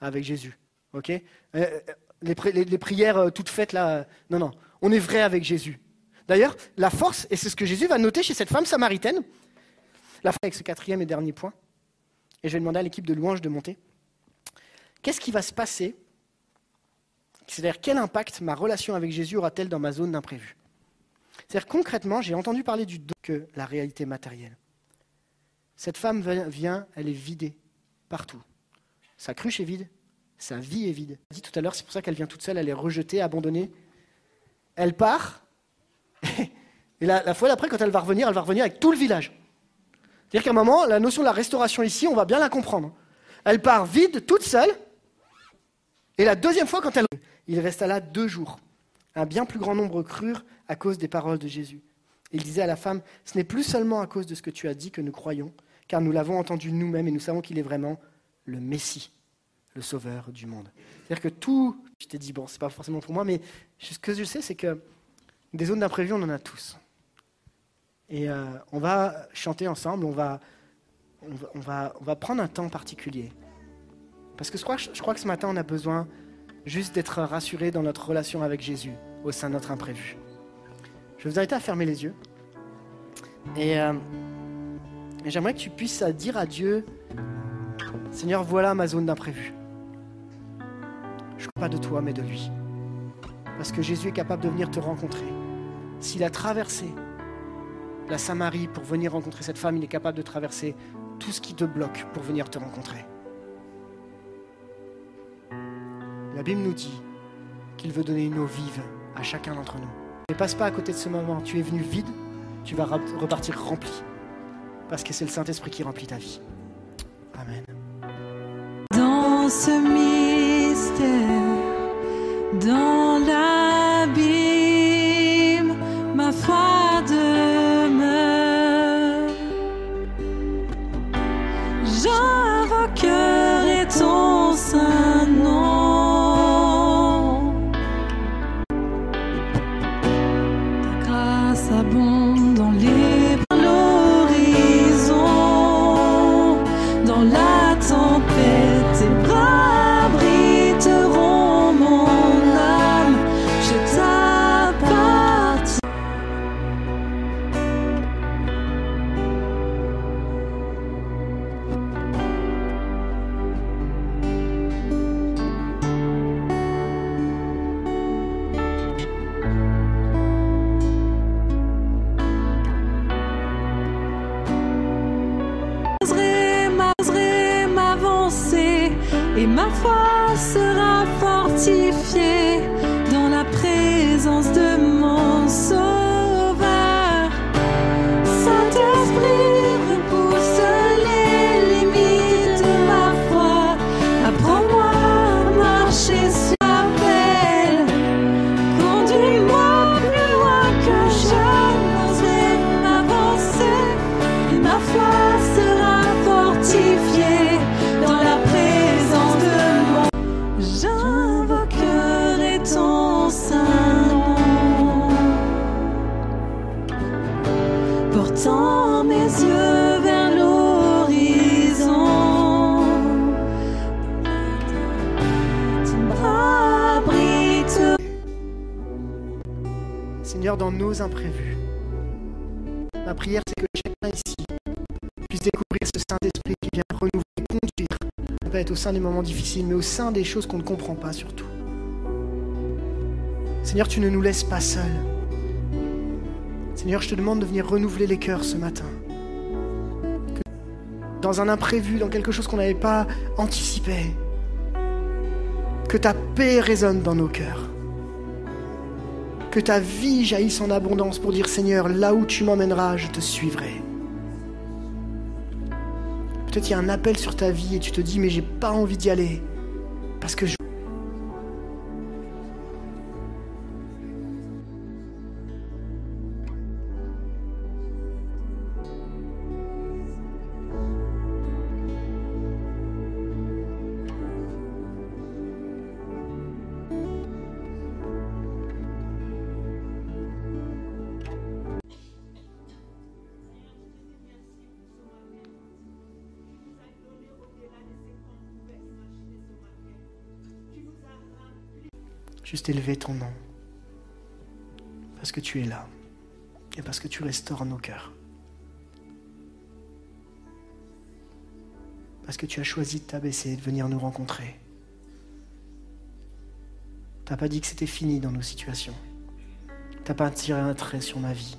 avec Jésus, ok? Euh, euh, les, prières euh, toutes faites là, non, non, on est vrai avec Jésus. D'ailleurs, la force, et c'est ce que Jésus va noter chez cette femme samaritaine, la fin avec ce quatrième et dernier point, et je vais demander à l'équipe de louange de monter. Qu'est-ce qui va se passer? C'est-à-dire, quel impact ma relation avec Jésus aura-t-elle dans ma zone d'imprévu? C'est-à-dire, concrètement, j'ai entendu parler du don que la réalité matérielle. Cette femme vient, elle est vidée partout. Sa cruche est vide, sa vie est vide. dit tout à l'heure, c'est pour ça qu'elle vient toute seule, elle est rejetée, abandonnée. Elle part, et la, la fois d'après, quand elle va revenir, elle va revenir avec tout le village. C'est-à-dire qu'à un moment, la notion de la restauration ici, on va bien la comprendre. Elle part vide, toute seule, et la deuxième fois, quand elle... Il resta là deux jours. Un bien plus grand nombre crurent à cause des paroles de Jésus. Il disait à la femme, ce n'est plus seulement à cause de ce que tu as dit que nous croyons, car nous l'avons entendu nous-mêmes et nous savons qu'il est vraiment le Messie, le Sauveur du monde. C'est-à-dire que tout, je t'ai dit, bon, c'est pas forcément pour moi, mais ce que je sais, c'est que des zones d'imprévu, on en a tous. Et euh, on va chanter ensemble, on va, on va, on va prendre un temps particulier. Parce que je crois, que ce matin, on a besoin juste d'être rassuré dans notre relation avec Jésus au sein de notre imprévu. Je vais vous inviter à fermer les yeux. Et, euh, j'aimerais que tu puisses dire à Dieu, Seigneur, voilà ma zone d'imprévu. Je ne crois pas de toi, mais de lui. Parce que Jésus est capable de venir te rencontrer. S'il a traversé la Samarie pour venir rencontrer cette femme, il est capable de traverser tout ce qui te bloque pour venir te rencontrer. La Bible nous dit qu'il veut donner une eau vive à chacun d'entre nous. Ne passe pas à côté de ce moment. Tu es venu vide, tu vas repartir rempli. Parce que c'est le Saint-Esprit qui remplit ta vie. Amen. Dans ce mystère, dans l'abîme, ma foi demeure. J'invoquerai au sein des moments difficiles, mais au sein des choses qu'on ne comprend pas surtout. Seigneur, tu ne nous laisses pas seuls. Seigneur, je te demande de venir renouveler les cœurs ce matin. Dans un imprévu, dans quelque chose qu'on n'avait pas anticipé, que ta paix résonne dans nos cœurs. Que ta vie jaillisse en abondance pour dire Seigneur, là où tu m'emmèneras, je te suivrai. Peut-être il y a un appel sur ta vie et tu te dis mais j'ai pas envie d'y aller. Parce que je... Juste élever ton nom. Parce que tu es là. Et parce que tu restaures nos cœurs. Parce que tu as choisi de t'abaisser et de venir nous rencontrer. T'as pas dit que c'était fini dans nos situations. T'as pas tiré un trait sur ma vie.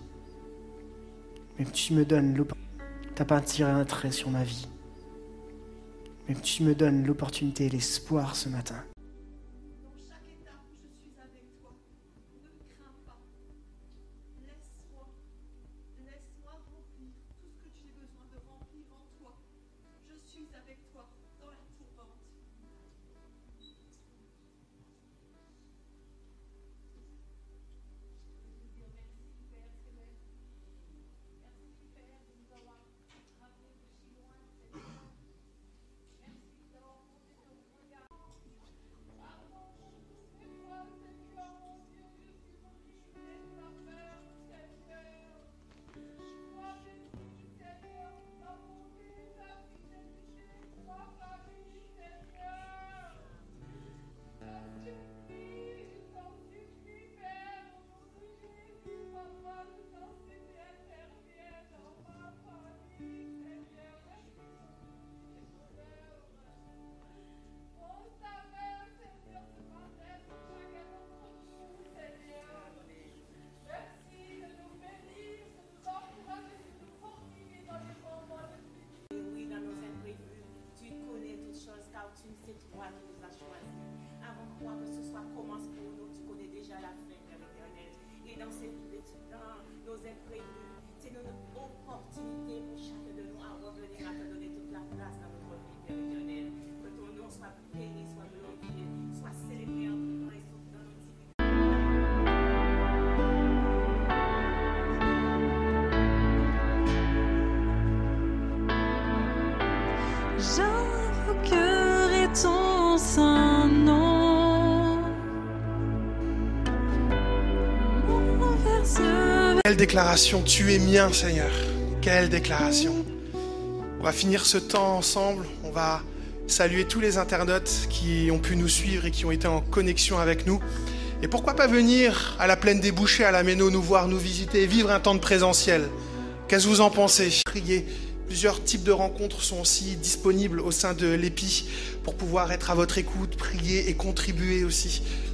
Tu me pas tiré un trait sur ma vie. Mais tu me donnes l'opportunité et l'espoir ce matin. Déclaration, tu es mien Seigneur. Quelle déclaration. On va finir ce temps ensemble. On va saluer tous les internautes qui ont pu nous suivre et qui ont été en connexion avec nous. Et pourquoi pas venir à la plaine des bouchers, à la Méno, nous voir, nous visiter, vivre un temps de présentiel. Qu'est-ce que vous en pensez? Priez. Plusieurs types de rencontres sont aussi disponibles au sein de l'EPI pour pouvoir être à votre écoute, prier et contribuer aussi